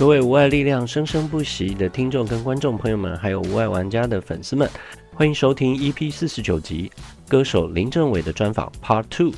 各位无爱力量生生不息的听众跟观众朋友们，还有无爱玩家的粉丝们，欢迎收听 EP 四十九集歌手林政伟的专访 Part Two。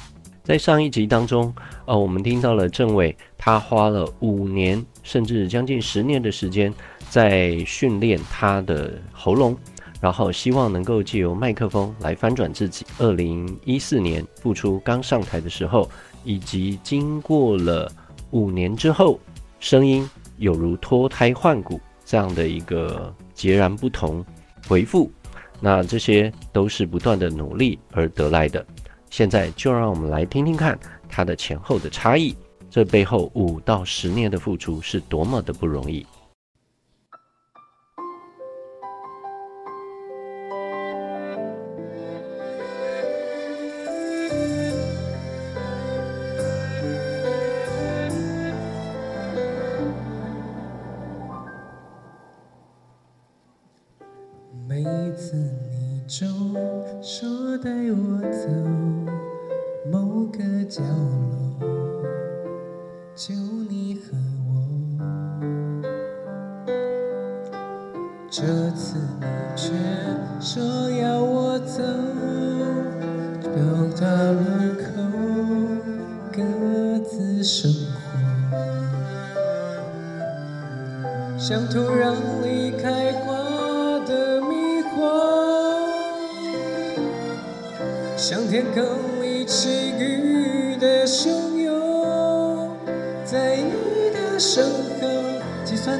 在上一集当中，呃，我们听到了政伟他花了五年甚至将近十年的时间在训练他的喉咙，然后希望能够借由麦克风来翻转自己。二零一四年复出刚上台的时候，以及经过了五年之后，声音。有如脱胎换骨这样的一个截然不同回复，那这些都是不断的努力而得来的。现在就让我们来听听看他的前后的差异，这背后五到十年的付出是多么的不容易。带我走。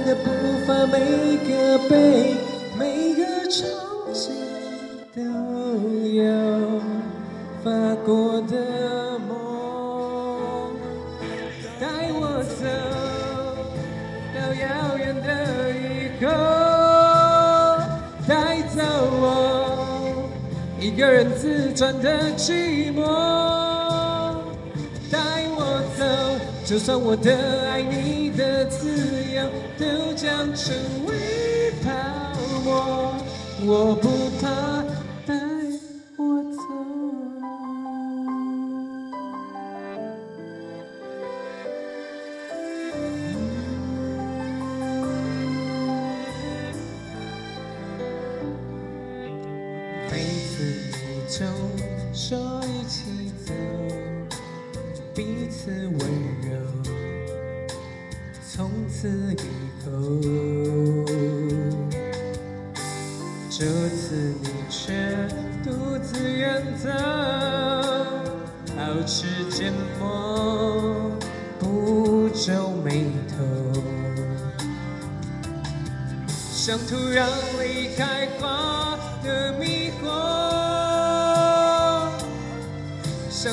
的步伐，每个背，每个场景，都有发过的梦。带我走到遥远的以后，带走我一个人自转的寂寞。就算我的爱你的自由都将成为泡沫，我不怕，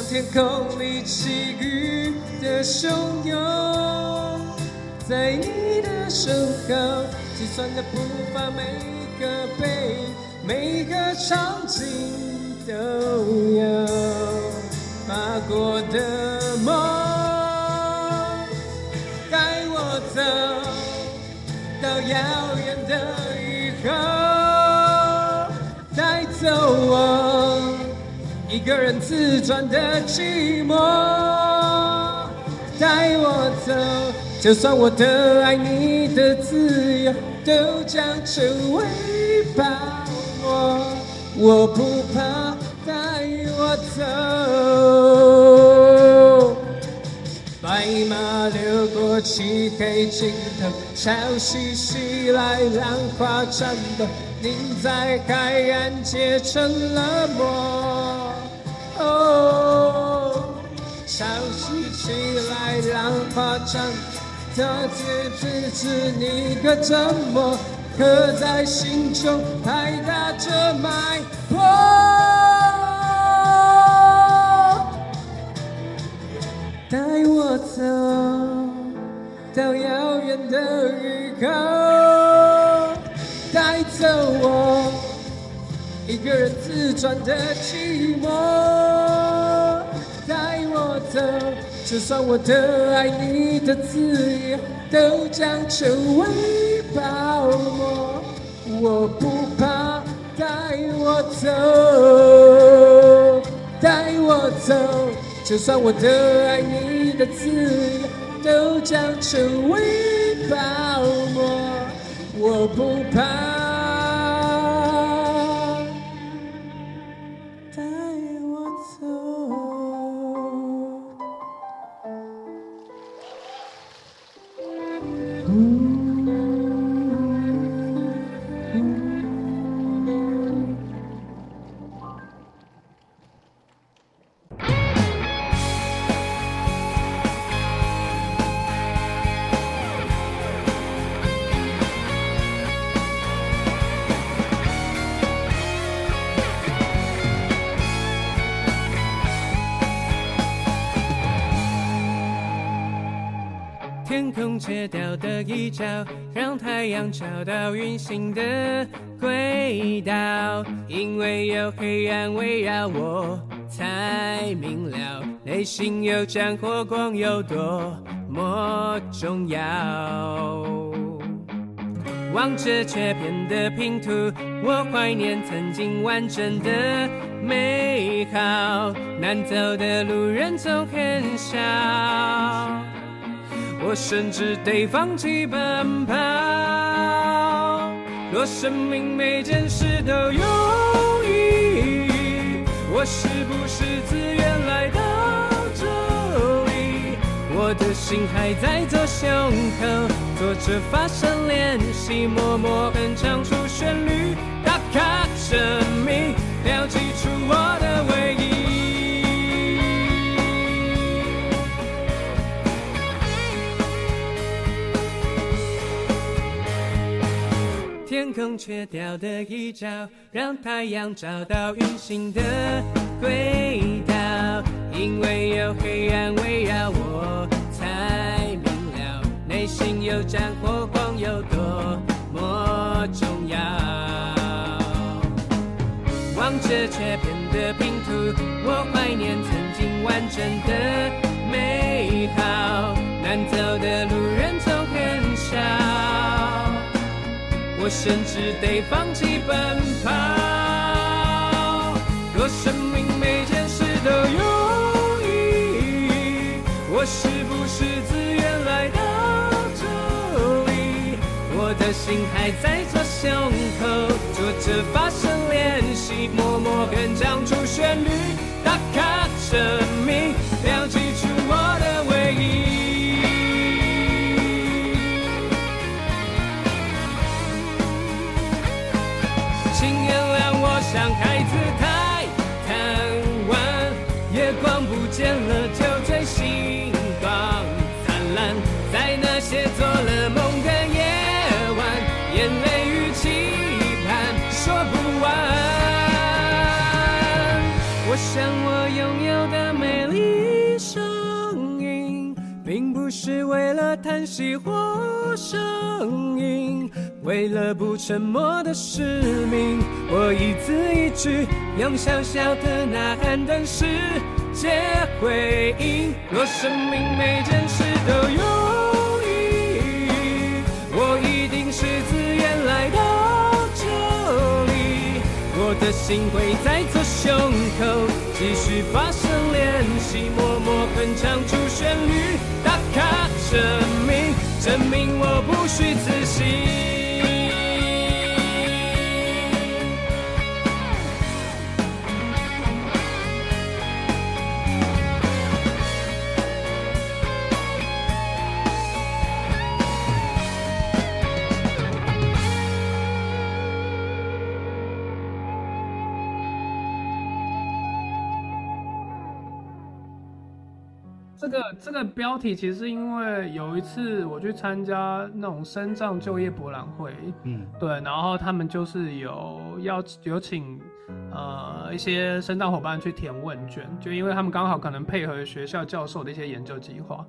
天空里起雨的汹涌。在你的身后，计算的步伐，每个背，每个场景都有发过的梦，带我走到遥远的以后，带走我一个人自转的寂寞，带我走。就算我的爱你的自由都将成为泡沫，我不怕，带我走。白马流过漆黑尽头，潮汐袭来，浪花颤抖，你在海岸结成了膜。潮汐袭来，浪花颤抖。这句只是你的沉默，刻在心中，拍打着脉搏。带我走到遥远的以后，带走我一个人自转的寂寞，就算我的爱你的自由都将成为泡沫，我不怕，带我走，带我走。就算我的爱你的自由都将成为泡沫，我不怕。角，让太阳找到运行的轨道。因为有黑暗围绕我，才明了内心有盏火光有多么重要。望着切片的拼图，我怀念曾经完整的美好。难走的路人总很少。我甚至得放弃奔跑。若生命每件事都有意义，我是不是自愿来到这里？我的心还在左胸口，做着发声练习，默默哼唱出旋律，打卡生命，标记出我的唯一天空缺掉的一角，让太阳找到运行的轨道。因为有黑暗围绕我，才明了内心有盏火光有多么重要。望着切片的拼图，我怀念曾经完整的美好。难走的路人总很少。甚至得放弃奔跑。若生命每件事都有意义，我是不是自愿来到这里？我的心还在左胸口，做着发声练习，默默哼唱出旋律，打卡生命，标记叹息或声音。为了不沉默的使命，我一字一句用小小的呐喊等世界回应。若生命每件事都有意义，我一定是自愿来到这里。我的心会在左胸口继续发声练习，默默哼唱出旋律，打卡生命，证明我不虚此行。个这个标题其实是因为有一次我去参加那种深藏就业博览会，嗯，对，然后他们就是有要有请呃一些深藏伙伴去填问卷，就因为他们刚好可能配合学校教授的一些研究计划，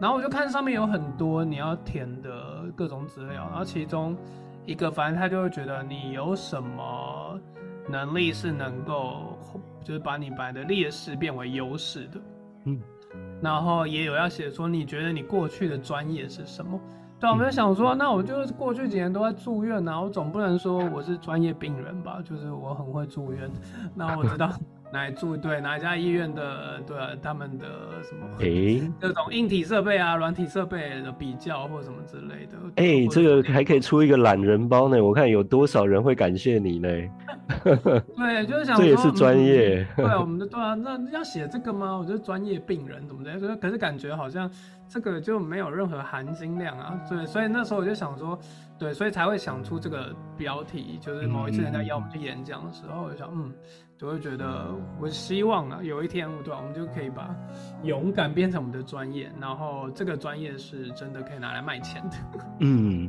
然后我就看上面有很多你要填的各种资料，然后其中一个反正他就会觉得你有什么能力是能够就是把你本来的劣势变为优势的，嗯。然后也有要写说，你觉得你过去的专业是什么？对，我们就想说，那我就过去几年都在住院，然后总不能说我是专业病人吧？就是我很会住院。那我知道，来住对哪一家医院的对啊，他们的什么哎，欸、各种硬体设备啊、软体设备的比较或什么之类的。哎、欸，这个还可以出一个懒人包呢，我看有多少人会感谢你呢？对，就是想说 这也是专业、嗯。对，我们的对啊，那要写这个吗？我觉得专业病人怎么的？可是感觉好像这个就没有任何含金量啊。对，所以那时候我就想说，对，所以才会想出这个标题，就是某一次人家邀我们去演讲的时候，我就想，嗯。就会觉得，我希望啊，有一天，对吧，我们就可以把勇敢变成我们的专业，然后这个专业是真的可以拿来卖钱的。嗯，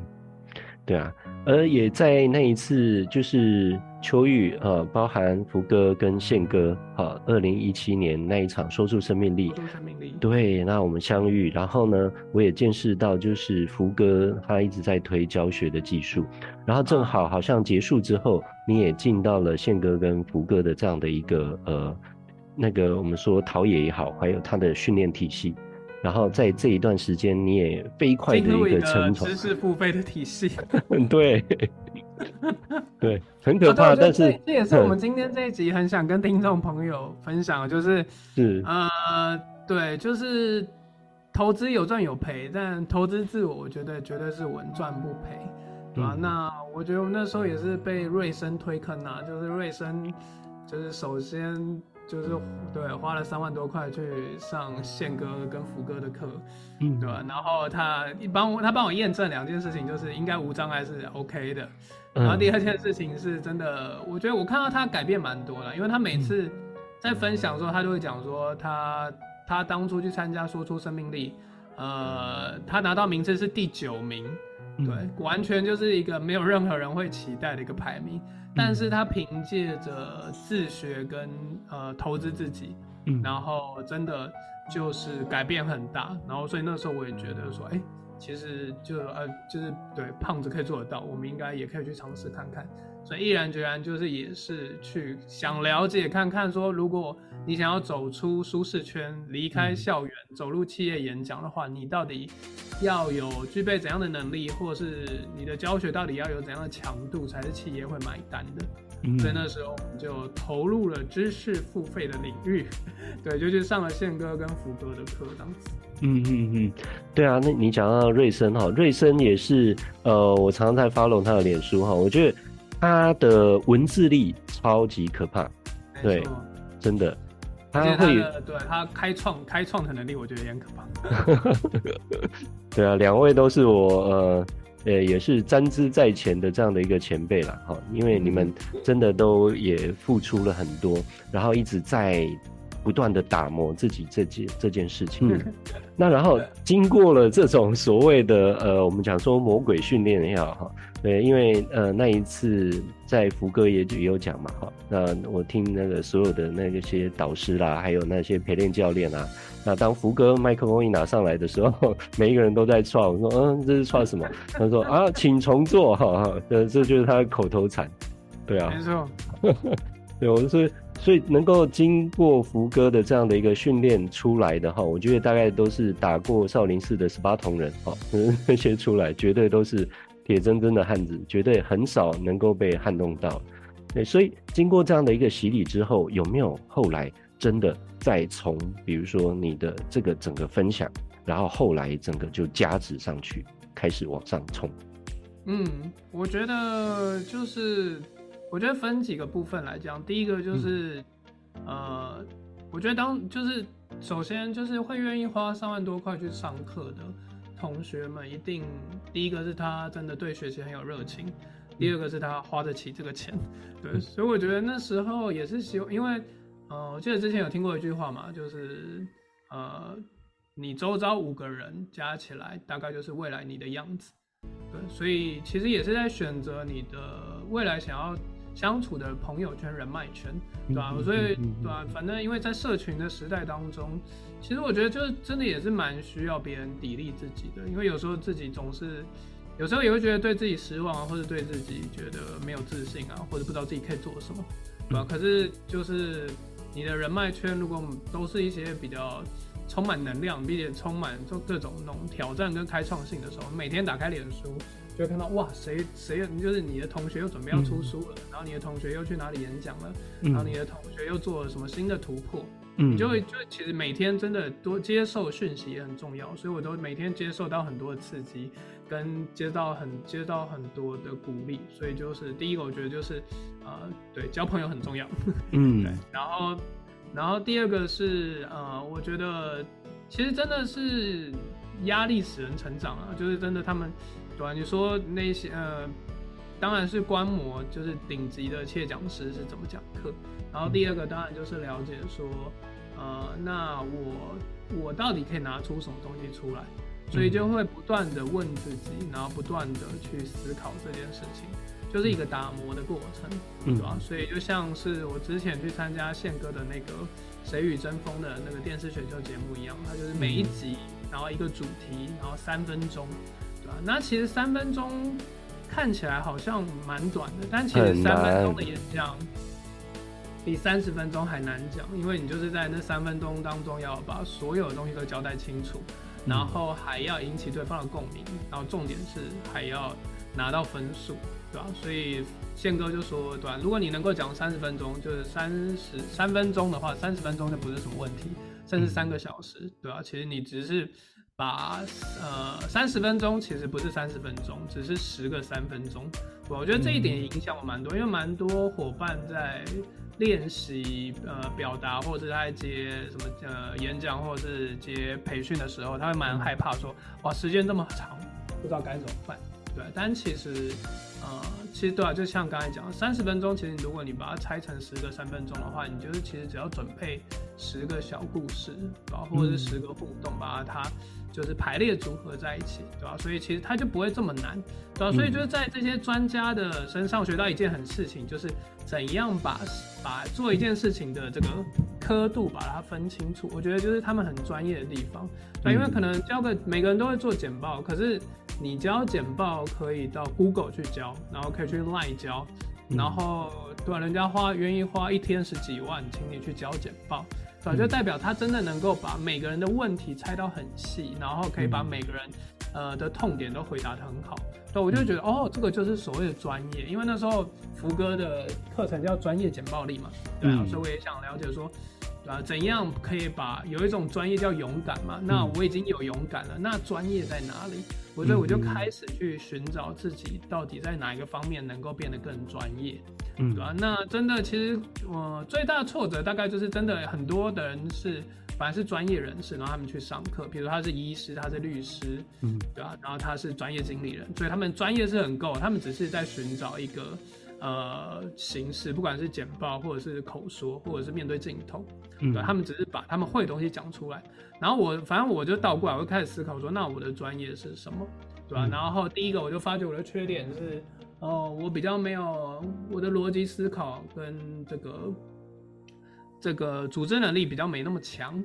对啊，而也在那一次，就是秋玉，呃，包含福哥跟宪哥，呃，二零一七年那一场说出生命力，说出生命力，对，那我们相遇，然后呢，我也见识到，就是福哥他一直在推教学的技术。然后正好好像结束之后，你也进到了宪哥跟福哥的这样的一个呃，那个我们说陶冶也好，还有他的训练体系。然后在这一段时间，你也飞快的一个成长，知识付费的体系。对，对，很可怕。但是这也是我们今天这一集很想跟听众朋友分享，就是是呃，对，就是投资有赚有赔，但投资自我，我觉得绝对是稳赚不赔。对啊，那我觉得我们那时候也是被瑞生推坑啊，就是瑞生，就是首先就是对花了三万多块去上宪哥跟福哥的课，嗯，对吧？然后他帮我他帮我验证两件事情，就是应该无障碍是 OK 的，然后第二件事情是真的，我觉得我看到他改变蛮多了，因为他每次在分享的时候，他就会讲说他他当初去参加说出生命力，呃，他拿到名次是第九名。对，完全就是一个没有任何人会期待的一个排名，但是他凭借着自学跟呃投资自己，然后真的就是改变很大，然后所以那时候我也觉得说，哎，其实就呃就是对胖子可以做得到，我们应该也可以去尝试看看。所以毅然决然就是也是去想了解看看，说如果你想要走出舒适圈，离开校园，走入企业演讲的话，你到底要有具备怎样的能力，或是你的教学到底要有怎样的强度，才是企业会买单的？嗯、所以那时候我们就投入了知识付费的领域，对，就去上了宪哥跟福哥的课，这样子。嗯嗯嗯，对啊，那你讲到瑞森哈，瑞森也是呃，我常常在 follow 他的脸书哈，我觉得。他的文字力超级可怕，对，真的，他会他对他开创开创的能力，我觉得也很可怕。对啊，两位都是我呃呃也是沾之在前的这样的一个前辈了哈，因为你们真的都也付出了很多，然后一直在不断的打磨自己这件这件事情。嗯，那然后经过了这种所谓的呃，我们讲说魔鬼训练也好哈。对，因为呃那一次在福哥也也有讲嘛，哈，那我听那个所有的那个些导师啦，还有那些陪练教练啊，那当福哥麦克风一拿上来的时候，每一个人都在创，我说嗯，这是创什么？他说啊，请重做，哈哈，这这就是他的口头禅，对啊，没错，对，我说所以能够经过福哥的这样的一个训练出来的哈，我觉得大概都是打过少林寺的十八铜人，哈，那些出来绝对都是。铁铮铮的汉子，绝对很少能够被撼动到。对，所以经过这样的一个洗礼之后，有没有后来真的再从，比如说你的这个整个分享，然后后来整个就加值上去，开始往上冲？嗯，我觉得就是，我觉得分几个部分来讲。第一个就是，嗯、呃，我觉得当就是首先就是会愿意花三万多块去上课的。同学们一定，第一个是他真的对学习很有热情，第二个是他花得起这个钱，对，所以我觉得那时候也是希望，因为，呃，我记得之前有听过一句话嘛，就是，呃，你周遭五个人加起来大概就是未来你的样子，对，所以其实也是在选择你的未来想要相处的朋友圈、人脉圈，对吧？所以，对吧？反正因为在社群的时代当中。其实我觉得就是真的也是蛮需要别人砥砺自己的，因为有时候自己总是，有时候也会觉得对自己失望啊，或者对自己觉得没有自信啊，或者不知道自己可以做什么，对吧？可是就是你的人脉圈如果都是一些比较充满能量，并且充满就各种那种挑战跟开创性的时候，每天打开脸书，就会看到哇，谁谁就是你的同学又准备要出书了，嗯、然后你的同学又去哪里演讲了，嗯、然后你的同学又做了什么新的突破，嗯，你就会就其实每天真的多接受讯息也很重要，所以我都每天接受到很多的刺激，跟接到很接到很多的鼓励，所以就是第一个我觉得就是呃对交朋友很重要，嗯，对，然后然后第二个是呃我觉得其实真的是压力使人成长啊，就是真的他们。对啊，你说那些呃，当然是观摩，就是顶级的切讲师是怎么讲课。然后第二个当然就是了解说，呃，那我我到底可以拿出什么东西出来？所以就会不断的问自己，然后不断的去思考这件事情，就是一个打磨的过程，对吧？所以就像是我之前去参加宪哥的那个《谁与争锋》的那个电视选秀节目一样，它就是每一集，然后一个主题，然后三分钟。那其实三分钟看起来好像蛮短的，但其实三分钟的演讲比三十分钟还难讲，因为你就是在那三分钟当中要把所有的东西都交代清楚，然后还要引起对方的共鸣，然后重点是还要拿到分数，对吧？所以宪哥就说，对吧？如果你能够讲三十分钟，就是三十三分钟的话，三十分钟就不是什么问题，甚至三个小时，对吧？其实你只是。把呃三十分钟其实不是三十分钟，只是十个三分钟。我觉得这一点影响我蛮多，因为蛮多伙伴在练习呃表达，或者是在接什么呃演讲，或者是接培训的时候，他会蛮害怕说，哇时间这么长，不知道该怎么办。对，但其实呃其实对啊，就像刚才讲三十分钟，其实如果你把它拆成十个三分钟的话，你就是其实只要准备十个小故事，对吧？或者是十个互动，把它。就是排列组合在一起，对吧？所以其实它就不会这么难，对吧？所以就是在这些专家的身上学到一件很事情，就是怎样把把做一件事情的这个刻度把它分清楚。我觉得就是他们很专业的地方，对，因为可能教个每个人都会做简报，可是你教简报可以到 Google 去教，然后可以去 Line 教，然后对吧？人家花愿意花一天十几万请你去教简报。对，就代表他真的能够把每个人的问题拆到很细，然后可以把每个人，呃的痛点都回答得很好。对，我就觉得哦，这个就是所谓的专业。因为那时候福哥的课程叫专业简报力嘛，对啊，所以我也想了解说，对啊，怎样可以把有一种专业叫勇敢嘛？那我已经有勇敢了，那专业在哪里？我所以我就开始去寻找自己到底在哪一个方面能够变得更专业。嗯，对吧、啊？那真的，其实我、呃、最大的挫折大概就是真的很多的人是，反而是专业人士，然后他们去上课，比如他是医师，他是律师，嗯，对吧、啊？然后他是专业经理人，所以他们专业是很够，他们只是在寻找一个呃形式，不管是简报或者是口说，或者是面对镜头，嗯，对，他们只是把他们会的东西讲出来。然后我反正我就倒过来，我就开始思考说，那我的专业是什么，对吧、啊？嗯、然后第一个我就发觉我的缺点是。哦，我比较没有我的逻辑思考跟这个这个组织能力比较没那么强，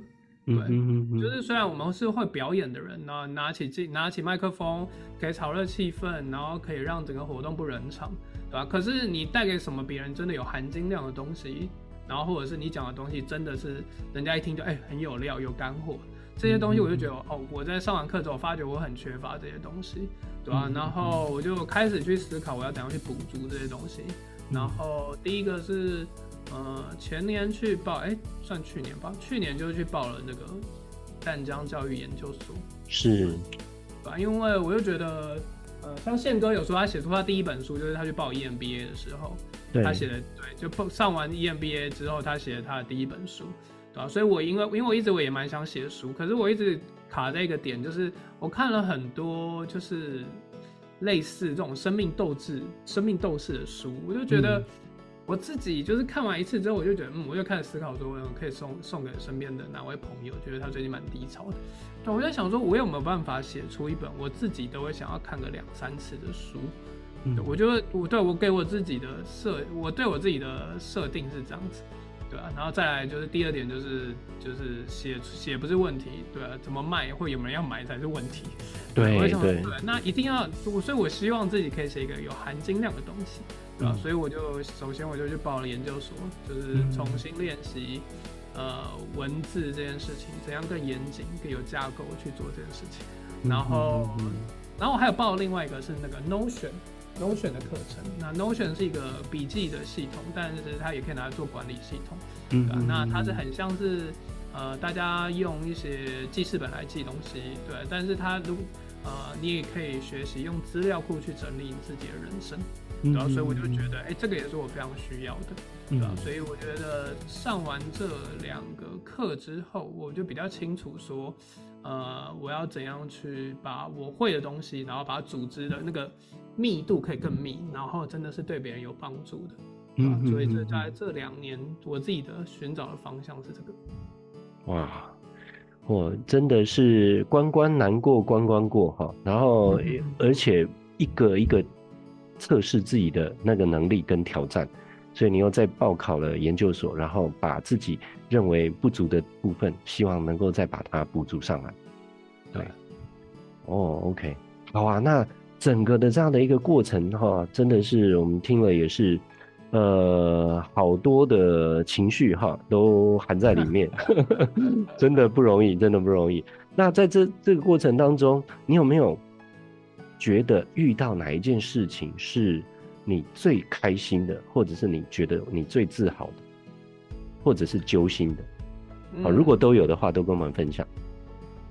对，嗯嗯嗯、就是虽然我们是会表演的人，然后拿起镜拿起麦克风可以炒热气氛，然后可以让整个活动不冷场，对吧？可是你带给什么别人真的有含金量的东西，然后或者是你讲的东西真的是人家一听就哎、欸、很有料有干货。这些东西我就觉得哦，我在上完课之后发觉我很缺乏这些东西，对吧？然后我就开始去思考我要怎样去补足这些东西。然后第一个是呃前年去报，哎，算去年吧，去年就去报了那个淡江教育研究所，是，对吧？因为我就觉得呃，像宪哥有说他写出他第一本书就是他去报 EMBA 的时候，对他写的对，就上完 EMBA 之后他写了他的第一本书。对啊，所以我因为因为我一直我也蛮想写书，可是我一直卡在一个点，就是我看了很多就是类似这种生命斗志、生命斗士的书，我就觉得我自己就是看完一次之后，我就觉得嗯，我就开始思考说，我可以送送给身边的哪位朋友，觉得他最近蛮低潮的。对，我在想说，我有没有办法写出一本我自己都会想要看个两三次的书？嗯，我觉得我对我给我自己的设，我对我自己的设定是这样子。对啊，然后再来就是第二点，就是就是写写不是问题，对啊，怎么卖或有没有人要买才是问题。对对，对，对，那一定要，所以我希望自己可以写一个有含金量的东西，对吧？嗯、所以我就首先我就去报了研究所，就是重新练习、嗯、呃文字这件事情，怎样更严谨、更有架构去做这件事情。然后，然后我还有报另外一个是那个 Notion Notion 的课程。那 Notion 是一个笔记的系统，但是它也可以拿来做管理系统。嗯，那它是很像是呃，大家用一些记事本来记东西，对。但是它如呃，你也可以学习用资料库去整理你自己的人生。然后，所以我就觉得，哎、欸，这个也是我非常需要的，对吧？所以我觉得上完这两个课之后，我就比较清楚说，呃，我要怎样去把我会的东西，然后把它组织的那个密度可以更密，然后真的是对别人有帮助的。嗯，所以这在这两年，我自己的寻找的方向是这个。哇，我真的是关关难过关关过哈，然后而且一个一个。测试自己的那个能力跟挑战，所以你又再报考了研究所，然后把自己认为不足的部分，希望能够再把它补足上来。对，哦，OK，好啊，那整个的这样的一个过程哈，真的是我们听了也是，呃，好多的情绪哈都含在里面，真的不容易，真的不容易。那在这这个过程当中，你有没有？觉得遇到哪一件事情是你最开心的，或者是你觉得你最自豪的，或者是揪心的？好，如果都有的话，都跟我们分享。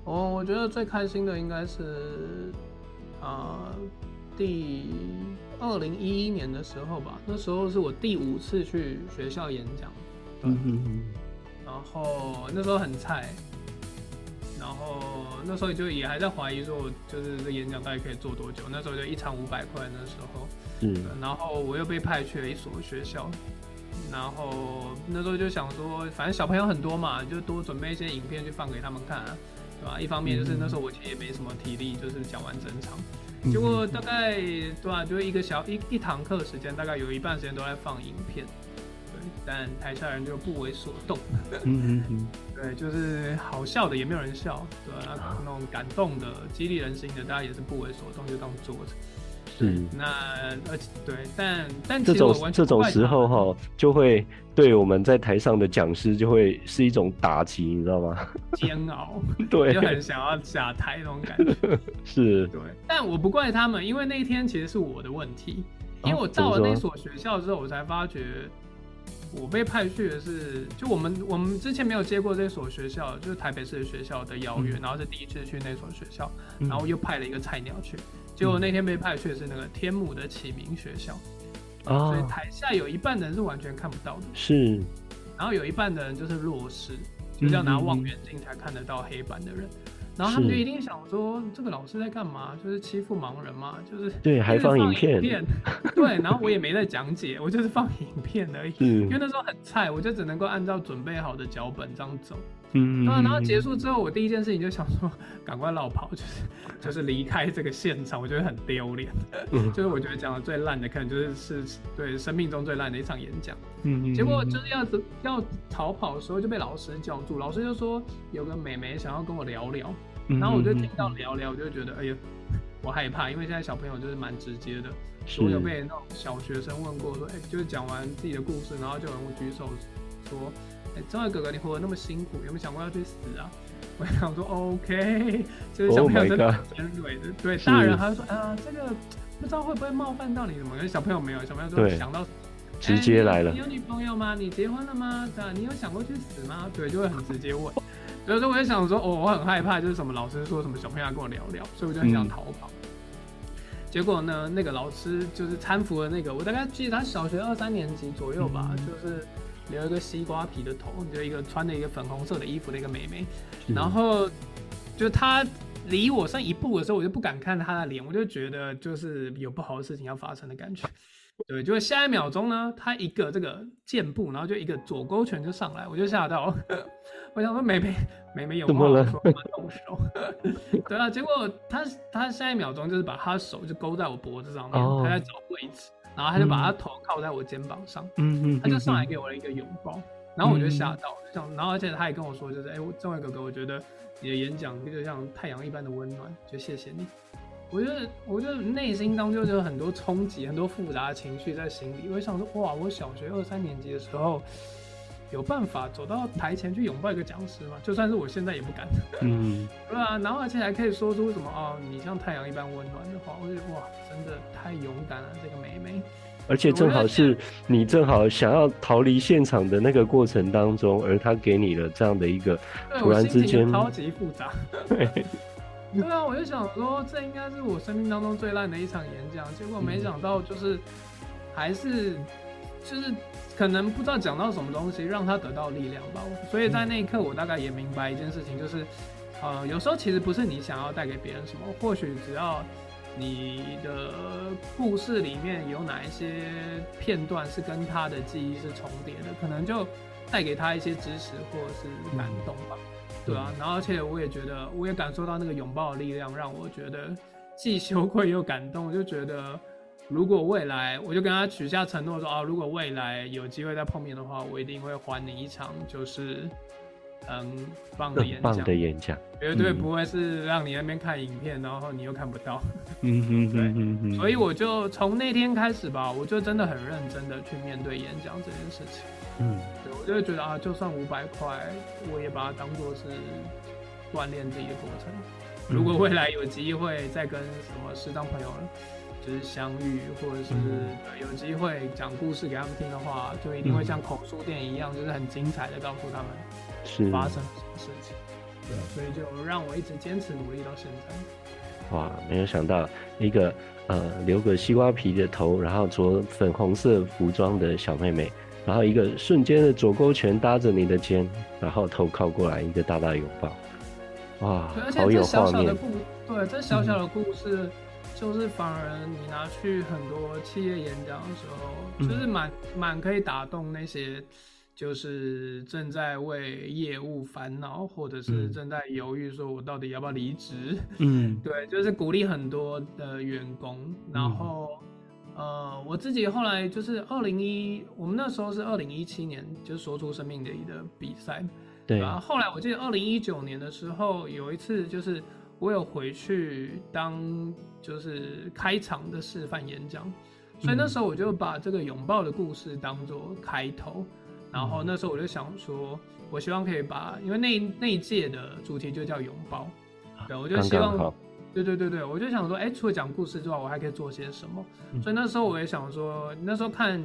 哦，我觉得最开心的应该是，呃，第二零一一年的时候吧，那时候是我第五次去学校演讲，嗯然后那时候很菜。然后那时候就也还在怀疑说，我就是这演讲到底可以做多久？那时候就一场五百块，那时候，嗯，然后我又被派去了一所学校，然后那时候就想说，反正小朋友很多嘛，就多准备一些影片去放给他们看啊，对吧？一方面就是那时候我其实也没什么体力，就是讲完整场，结果大概对吧？就一个小一一堂课时间，大概有一半时间都在放影片。但台下人就不为所动。嗯嗯对，就是好笑的也没有人笑，对吧？那种感动的、激励人心的，大家也是不为所动，就当坐着。是。那而且对，但但这种这种时候哈，就会对我们在台上的讲师就会是一种打击，你知道吗？煎熬。对。就很想要下台那种感觉。是。对。但我不怪他们，因为那一天其实是我的问题，因为我到了那所学校之后，我才发觉。我被派去的是，就我们我们之前没有接过这所学校，就是台北市的学校的邀约，嗯、然后是第一次去那所学校，然后又派了一个菜鸟去，结果那天被派去的是那个天母的启明学校，哦、所以台下有一半的人是完全看不到的，是，然后有一半的人就是弱视，就是要拿望远镜才看得到黑板的人。然后他们就一定想说，这个老师在干嘛？就是欺负盲人嘛？就是对，还放影片，对。然后我也没在讲解，我就是放影片而已。因为那时候很菜，我就只能够按照准备好的脚本这样走。嗯，然后结束之后，我第一件事情就想说，赶快绕跑，就是就是离开这个现场，我觉得很丢脸。就是我觉得讲的最烂的，可能就是是对生命中最烂的一场演讲。嗯，结果就是要要逃跑的时候就被老师叫住，老师就说有个美眉想要跟我聊聊。然后我就听到聊聊，我就觉得哎呀，我害怕，因为现在小朋友就是蛮直接的。是我有被那种小学生问过说，哎，就是讲完自己的故事，然后就有人举手说，哎，钟伟哥哥，你活得那么辛苦，有没有想过要去死啊？我想说 OK，就是小朋友真的很尖锐的，对大人还会说啊，这个不知道会不会冒犯到你什么？因为小朋友没有，小朋友说想到直接来了，你有女朋友吗？你结婚了吗？对啊，你有想过去死吗？对，就会很直接问。所以说，我就想说，哦，我很害怕，就是什么老师说什么小朋友要跟我聊聊，所以我就很想逃跑。嗯、结果呢，那个老师就是搀扶了那个，我大概记得他小学二三年级左右吧，嗯、就是留一个西瓜皮的头，就一个穿着一个粉红色的衣服的一个妹妹，嗯、然后就她离我剩一步的时候，我就不敢看她的脸，我就觉得就是有不好的事情要发生的感觉。对，就下一秒钟呢，她一个这个箭步，然后就一个左勾拳就上来，我就吓到。我想说妹妹，妹妹有话说，动手。对啊，结果她她下一秒钟就是把他的手就勾在我脖子上面，哦、他在找位置，然后他就把他头靠在我肩膀上，嗯嗯，他就上来给我了一个拥抱，然后我就吓到，就想，然后而且他也跟我说，就是哎，钟伟哥哥，我觉得你的演讲就像太阳一般的温暖，就谢谢你。我觉得，我觉得内心当中就有很多冲击，很多复杂的情绪在心里。我想说，哇，我小学二三年级的时候，有办法走到台前去拥抱一个讲师吗？就算是我现在也不敢。嗯，对啊，然后而且还可以说出什么哦，你像太阳一般温暖的话，我觉得哇，真的太勇敢了，这个妹妹。而且正好是你正好想要逃离现场的那个过程当中，而他给你了这样的一个突然之间超级复杂。对，对啊，我就想说，这应该是我生命当中最烂的一场演讲，结果没想到就是还是就是可能不知道讲到什么东西，让他得到力量吧。所以在那一刻，我大概也明白一件事情，就是呃，有时候其实不是你想要带给别人什么，或许只要。你的故事里面有哪一些片段是跟他的记忆是重叠的？可能就带给他一些支持或者是感动吧。对啊，然后而且我也觉得，我也感受到那个拥抱的力量，让我觉得既羞愧又感动。就觉得如果未来，我就跟他许下承诺说啊，如果未来有机会再碰面的话，我一定会还你一场，就是。嗯，棒的演讲，棒的演讲，绝对不会是让你那边看影片，嗯、然后你又看不到。嗯哼，对，嗯哼，所以我就从那天开始吧，我就真的很认真的去面对演讲这件事情。嗯，对，我就会觉得啊，就算五百块，我也把它当做是锻炼自己的过程。嗯、如果未来有机会再跟什么师长朋友就是相遇，或者是、嗯、有机会讲故事给他们听的话，就一定会像口述电影一样，就是很精彩的告诉他们。是发生什么事情？对，所以就让我一直坚持努力到现在。哇，没有想到一个呃留个西瓜皮的头，然后着粉红色服装的小妹妹，然后一个瞬间的左勾拳搭着你的肩，然后头靠过来，一个大大拥抱。哇，对，而且这小小的故，对，这小小的故事，嗯、就是反而你拿去很多企业演讲的时候，嗯、就是蛮蛮可以打动那些。就是正在为业务烦恼，或者是正在犹豫，说我到底要不要离职？嗯，对，就是鼓励很多的员工。然后，嗯、呃，我自己后来就是二零一，我们那时候是二零一七年，就是说出生命的的比赛。对。然后后来我记得二零一九年的时候，有一次就是我有回去当就是开场的示范演讲，所以那时候我就把这个拥抱的故事当做开头。然后那时候我就想说，我希望可以把，因为那那一届的主题就叫拥抱，对，我就希望，刚刚对对对对，我就想说，哎，除了讲故事之外，我还可以做些什么？嗯、所以那时候我也想说，那时候看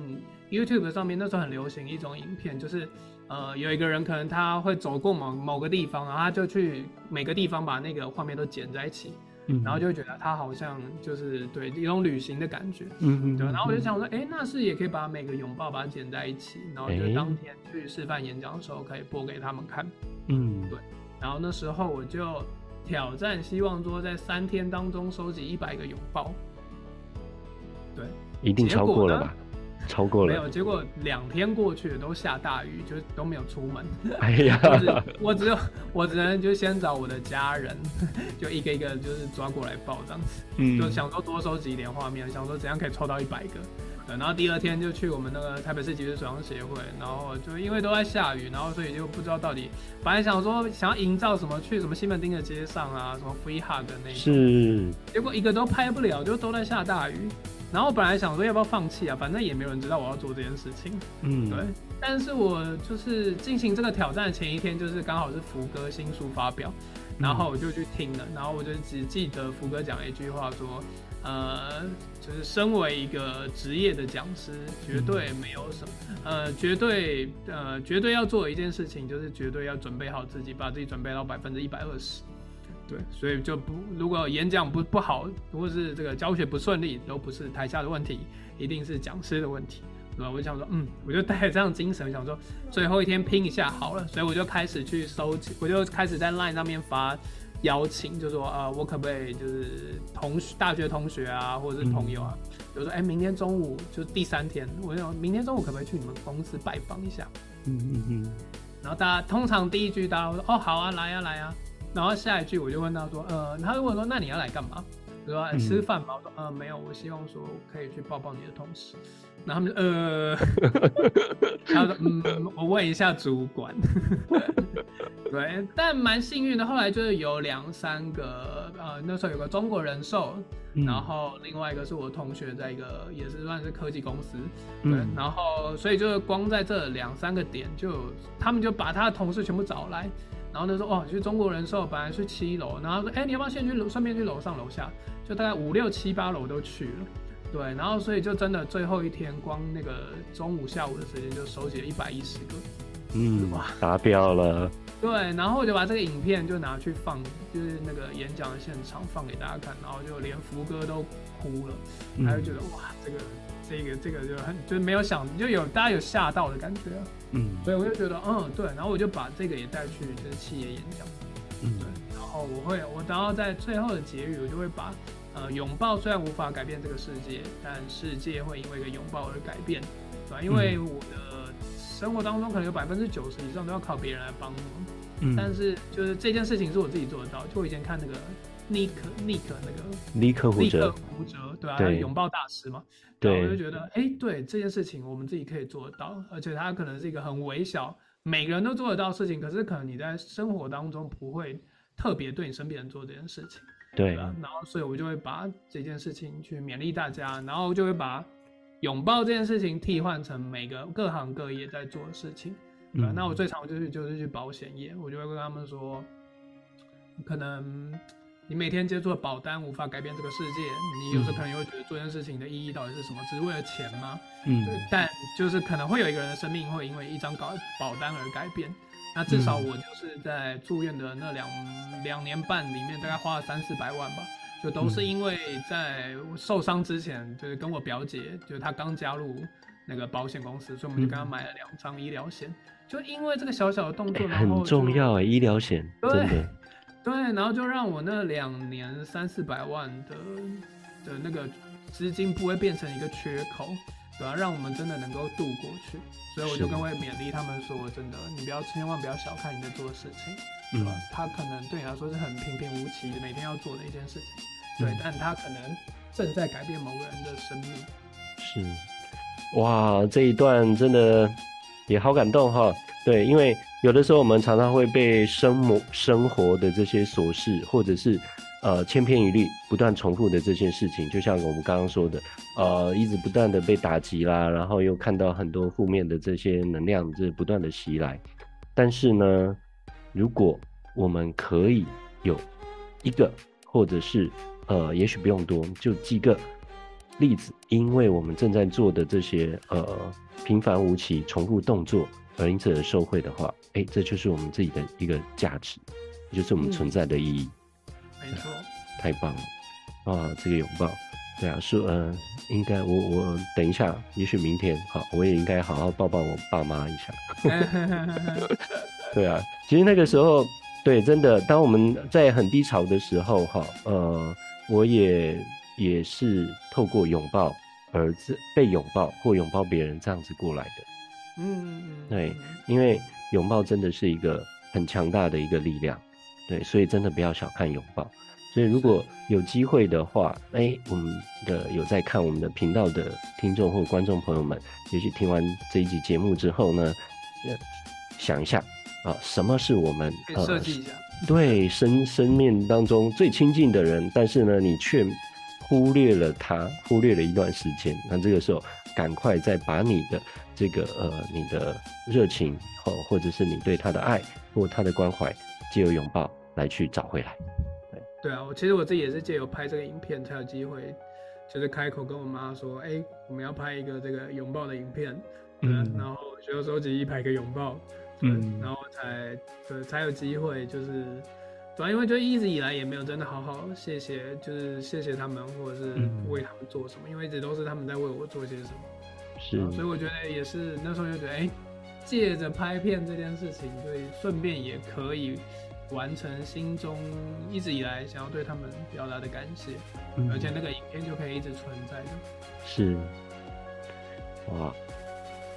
YouTube 上面那时候很流行一种影片，就是呃有一个人可能他会走过某某个地方，然后他就去每个地方把那个画面都剪在一起。然后就觉得他好像就是对一种旅行的感觉，嗯嗯，对。然后我就想说，哎，那是也可以把每个拥抱把它剪在一起，然后就当天去示范演讲的时候可以播给他们看，嗯，对。然后那时候我就挑战，希望说在三天当中收集一百个拥抱，对，一定超过了吧？超过了，没有，结果两天过去，都下大雨，就都没有出门。哎呀，我只有我只能就先找我的家人，就一个一个就是抓过来抱这样子，嗯，就想说多收集一点画面，想说怎样可以凑到一百个。对，然后第二天就去我们那个台北市集时水上协会，然后就因为都在下雨，然后所以就不知道到底，本来想说想要营造什么，去什么西门町的街上啊，什么 free hug 的那种，是，结果一个都拍不了，就都在下大雨。然后我本来想说要不要放弃啊，反正也没有人知道我要做这件事情。嗯，对。但是我就是进行这个挑战的前一天，就是刚好是福哥新书发表，然后我就去听了，然后我就只记得福哥讲了一句话说，呃，就是身为一个职业的讲师，绝对没有什么，呃，绝对呃，绝对要做的一件事情，就是绝对要准备好自己，把自己准备到百分之一百二十。对，所以就不，如果演讲不不好，或是这个教学不顺利，都不是台下的问题，一定是讲师的问题，对吧？我就想说，嗯，我就带着这样精神，想说最后一天拼一下好了，所以我就开始去收集，我就开始在 LINE 上面发邀请，就说啊、呃，我可不可以就是同学、大学同学啊，或者是朋友啊，就、嗯、说哎，明天中午就是第三天，我想明天中午可不可以去你们公司拜访一下？嗯嗯嗯，然后大家通常第一句大家会说哦，好啊，来啊，来啊。然后下一句我就问他说，呃，他就问说，那你要来干嘛？比如说、欸、吃饭嘛，我说呃没有，我希望说可以去抱抱你的同事。然后他们就呃，他说嗯，我问一下主管。对，但蛮幸运的，后来就是有两三个，呃，那时候有个中国人寿，嗯、然后另外一个是我同学在一个也是算是科技公司，对，嗯、然后所以就是光在这两三个点就，就他们就把他的同事全部找来，然后他说哦，去中国人寿本来是七楼，然后说哎，你要不要先去楼，顺便去楼上楼下，就大概五六七八楼都去了，对，然后所以就真的最后一天，光那个中午下午的时间就收集了一百一十个，嗯，哇，达标了。对，然后我就把这个影片就拿去放，就是那个演讲的现场放给大家看，然后就连福哥都哭了，他就觉得哇，这个这个这个就很就是没有想就有大家有吓到的感觉，嗯，所以我就觉得嗯对，然后我就把这个也带去就是企业演讲，嗯，对，然后我会我然后在最后的结语，我就会把呃拥抱虽然无法改变这个世界，但世界会因为一个拥抱而改变，对吧？因为我的。生活当中可能有百分之九十以上都要靠别人来帮忙，嗯，但是就是这件事情是我自己做得到。就我以前看那个尼克尼克那个尼克胡哲，胡哲对吧？拥抱大师嘛，对，我就觉得哎、欸，对这件事情我们自己可以做得到，而且它可能是一个很微小，每个人都做得到的事情，可是可能你在生活当中不会特别对你身边人做这件事情，对，然后所以我就会把这件事情去勉励大家，然后就会把。拥抱这件事情替换成每个各行各业在做的事情，嗯，那我最常就是就是去保险业，我就会跟他们说，可能你每天接触的保单无法改变这个世界，你有时候可能也会觉得做这件事情的意义到底是什么？只是为了钱吗？嗯，对，但就是可能会有一个人的生命会因为一张保保单而改变，那至少我就是在住院的那两两年半里面，大概花了三四百万吧。就都是因为在受伤之前，就是跟我表姐，就是她刚加入那个保险公司，所以我们就跟她买了两张医疗险。就因为这个小小的动作，很重要哎，医疗险，对对，然后就让我那两年三四百万的的那个资金不会变成一个缺口，对吧？让我们真的能够度过去。所以我就跟会勉励他们说，真的，你不要千万不要小看你在做的事情，对吧？他可能对你来说是很平平无奇的，每天要做的一件事情。对，但他可能正在改变某个人的生命。是，哇，这一段真的也好感动哈。对，因为有的时候我们常常会被生活生活的这些琐事，或者是呃千篇一律、不断重复的这些事情，就像我们刚刚说的，呃，一直不断的被打击啦，然后又看到很多负面的这些能量，这不断的袭来。但是呢，如果我们可以有一个，或者是呃，也许不用多，就几个例子，因为我们正在做的这些呃平凡无奇、重复动作，而因此而受惠的话，哎、欸，这就是我们自己的一个价值，也就是我们存在的意义。嗯、没错、啊，太棒了啊！这个拥抱，对啊，说呃，应该我我等一下，也许明天好，我也应该好好抱抱我爸妈一下。对啊，其实那个时候，对，真的，当我们在很低潮的时候，哈，呃。我也也是透过拥抱而自被拥抱或拥抱别人这样子过来的，嗯，对，因为拥抱真的是一个很强大的一个力量，对，所以真的不要小看拥抱。所以如果有机会的话，哎、欸，我们的有在看我们的频道的听众或观众朋友们，也许听完这一集节目之后呢，想一下啊，什么是我们设计一下。对生生命当中最亲近的人，但是呢，你却忽略了他，忽略了一段时间。那这个时候，赶快再把你的这个呃，你的热情，或或者是你对他的爱，或他的关怀，借由拥抱来去找回来。对对啊，我其实我自己也是借由拍这个影片，才有机会，就是开口跟我妈说，哎，我们要拍一个这个拥抱的影片，嗯，然后就收集一百个拥抱。嗯，然后才对才有机会，就是主要因为就一直以来也没有真的好好谢谢，就是谢谢他们，或者是为他们做什么，嗯、因为一直都是他们在为我做些什么。是，所以我觉得也是那时候就觉得，哎，借着拍片这件事情，对，顺便也可以完成心中一直以来想要对他们表达的感谢，嗯、而且那个影片就可以一直存在的。是，哇。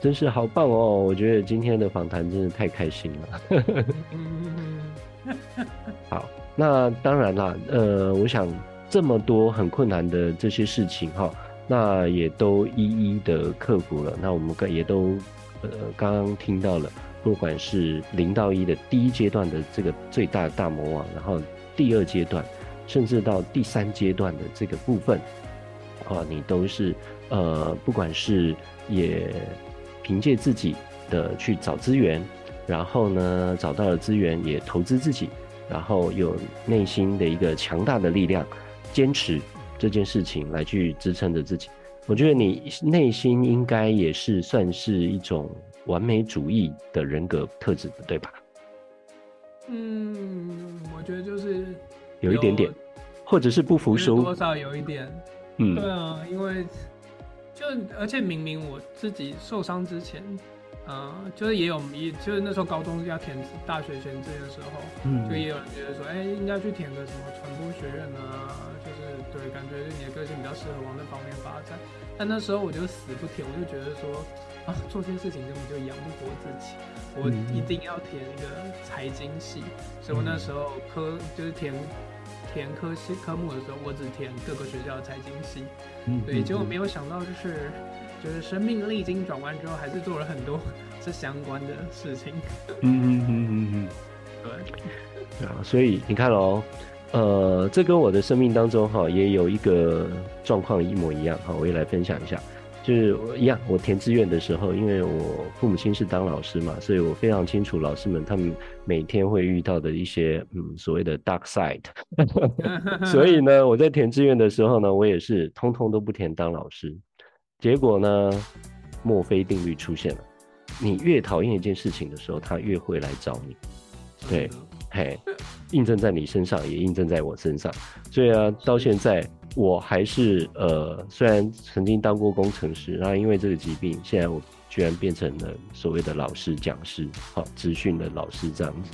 真是好棒哦！我觉得今天的访谈真的太开心了。好，那当然啦，呃，我想这么多很困难的这些事情哈，那也都一一的克服了。那我们也都呃刚刚听到了，不管是零到一的第一阶段的这个最大的大魔王，然后第二阶段，甚至到第三阶段的这个部分，啊，你都是呃不管是也凭借自己的去找资源，然后呢找到了资源也投资自己。然后有内心的一个强大的力量，坚持这件事情来去支撑着自己。我觉得你内心应该也是算是一种完美主义的人格特质的，对吧？嗯，我觉得就是有，有一点点，或者是不服输，多少有一点。嗯，对啊，因为就而且明明我自己受伤之前。嗯，就是也有，也就是那时候高中要填大学选志愿的时候，嗯，就也有人觉得说，哎、欸，应该去填个什么传播学院啊，就是对，感觉你的个性比较适合往那方面发展。但那时候我就死不填，我就觉得说，啊，做这件事情根本就养不活自己，我一定要填一个财经系。所以我那时候科就是填填科系科目的时候，我只填各个学校的财经系。嗯，对，结果没有想到就是。就是生命历经转弯之后，还是做了很多这相关的事情。嗯嗯嗯嗯嗯，对，对啊，所以你看哦，呃，这跟我的生命当中哈也有一个状况一模一样哈，我也来分享一下。就是一样，我填志愿的时候，因为我父母亲是当老师嘛，所以我非常清楚老师们他们每天会遇到的一些嗯 所谓的 dark side。所以呢，我在填志愿的时候呢，我也是通通都不填当老师。结果呢，墨菲定律出现了。你越讨厌一件事情的时候，它越会来找你。对，嘿，印证在你身上，也印证在我身上。所以啊，到现在我还是呃，虽然曾经当过工程师，然后因为这个疾病，现在我居然变成了所谓的老师、讲师，好，资讯的老师这样子。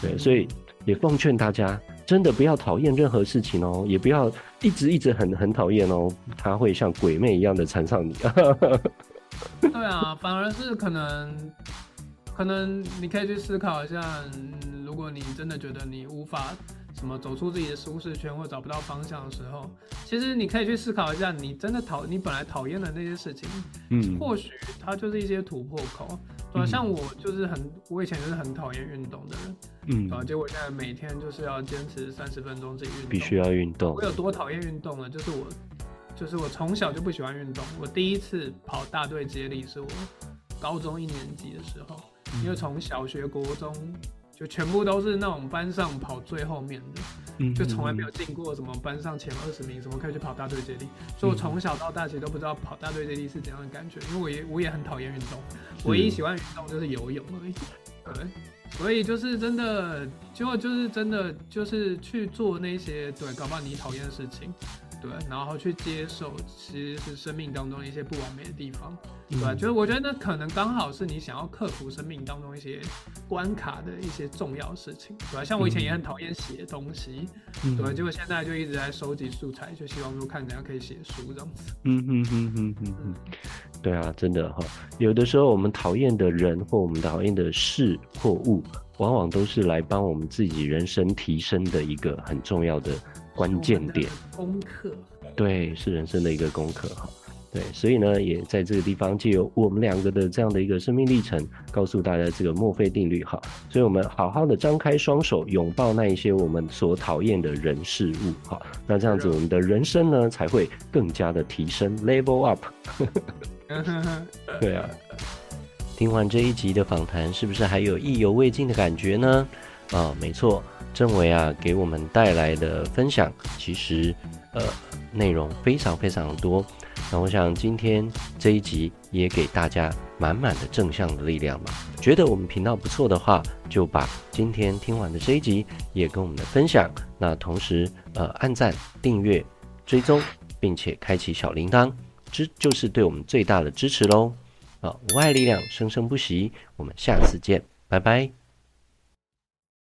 对，所以也奉劝大家。真的不要讨厌任何事情哦，也不要一直一直很很讨厌哦，他会像鬼魅一样的缠上你。对啊，反而是可能，可能你可以去思考一下，如果你真的觉得你无法。什么走出自己的舒适圈或找不到方向的时候，其实你可以去思考一下，你真的讨你本来讨厌的那些事情，嗯，或许它就是一些突破口，对吧？像我就是很，我以前就是很讨厌运动的人，嗯，啊，结果现在每天就是要坚持三十分钟自己运动，必须要运动。我有多讨厌运动呢？就是我，就是我从小就不喜欢运动。我第一次跑大队接力是我高中一年级的时候，因为从小学、国中。就全部都是那种班上跑最后面的，就从来没有进过什么班上前二十名，什么可以去跑大队接力。所以我从小到大其实都不知道跑大队接力是怎样的感觉，因为我也我也很讨厌运动，唯一喜欢运动就是游泳而已。对，所以就是真的，结果就是真的就是去做那些对，搞不好你讨厌的事情。对，然后去接受，其实是生命当中一些不完美的地方，对，嗯、就是我觉得那可能刚好是你想要克服生命当中一些关卡的一些重要事情，对，像我以前也很讨厌写东西，嗯、对，结果现在就一直在收集素材，就希望说看怎样可以写书这样子。嗯嗯嗯嗯嗯嗯，对啊，真的哈，有的时候我们讨厌的人或我们讨厌的事或物，往往都是来帮我们自己人生提升的一个很重要的。关键点，功课，对，是人生的一个功课。哈，对，所以呢，也在这个地方借由我们两个的这样的一个生命历程，告诉大家这个墨菲定律。哈，所以我们好好的张开双手，拥抱那一些我们所讨厌的人事物。哈，那这样子我们的人生呢才会更加的提升，level up，对啊，听完这一集的访谈，是不是还有意犹未尽的感觉呢？啊、哦，没错。政委啊，给我们带来的分享，其实呃内容非常非常多。那我想今天这一集也给大家满满的正向的力量嘛。觉得我们频道不错的话，就把今天听完的这一集也跟我们的分享。那同时呃按赞、订阅、追踪，并且开启小铃铛，这就是对我们最大的支持喽。啊，无爱力量生生不息。我们下次见，拜拜。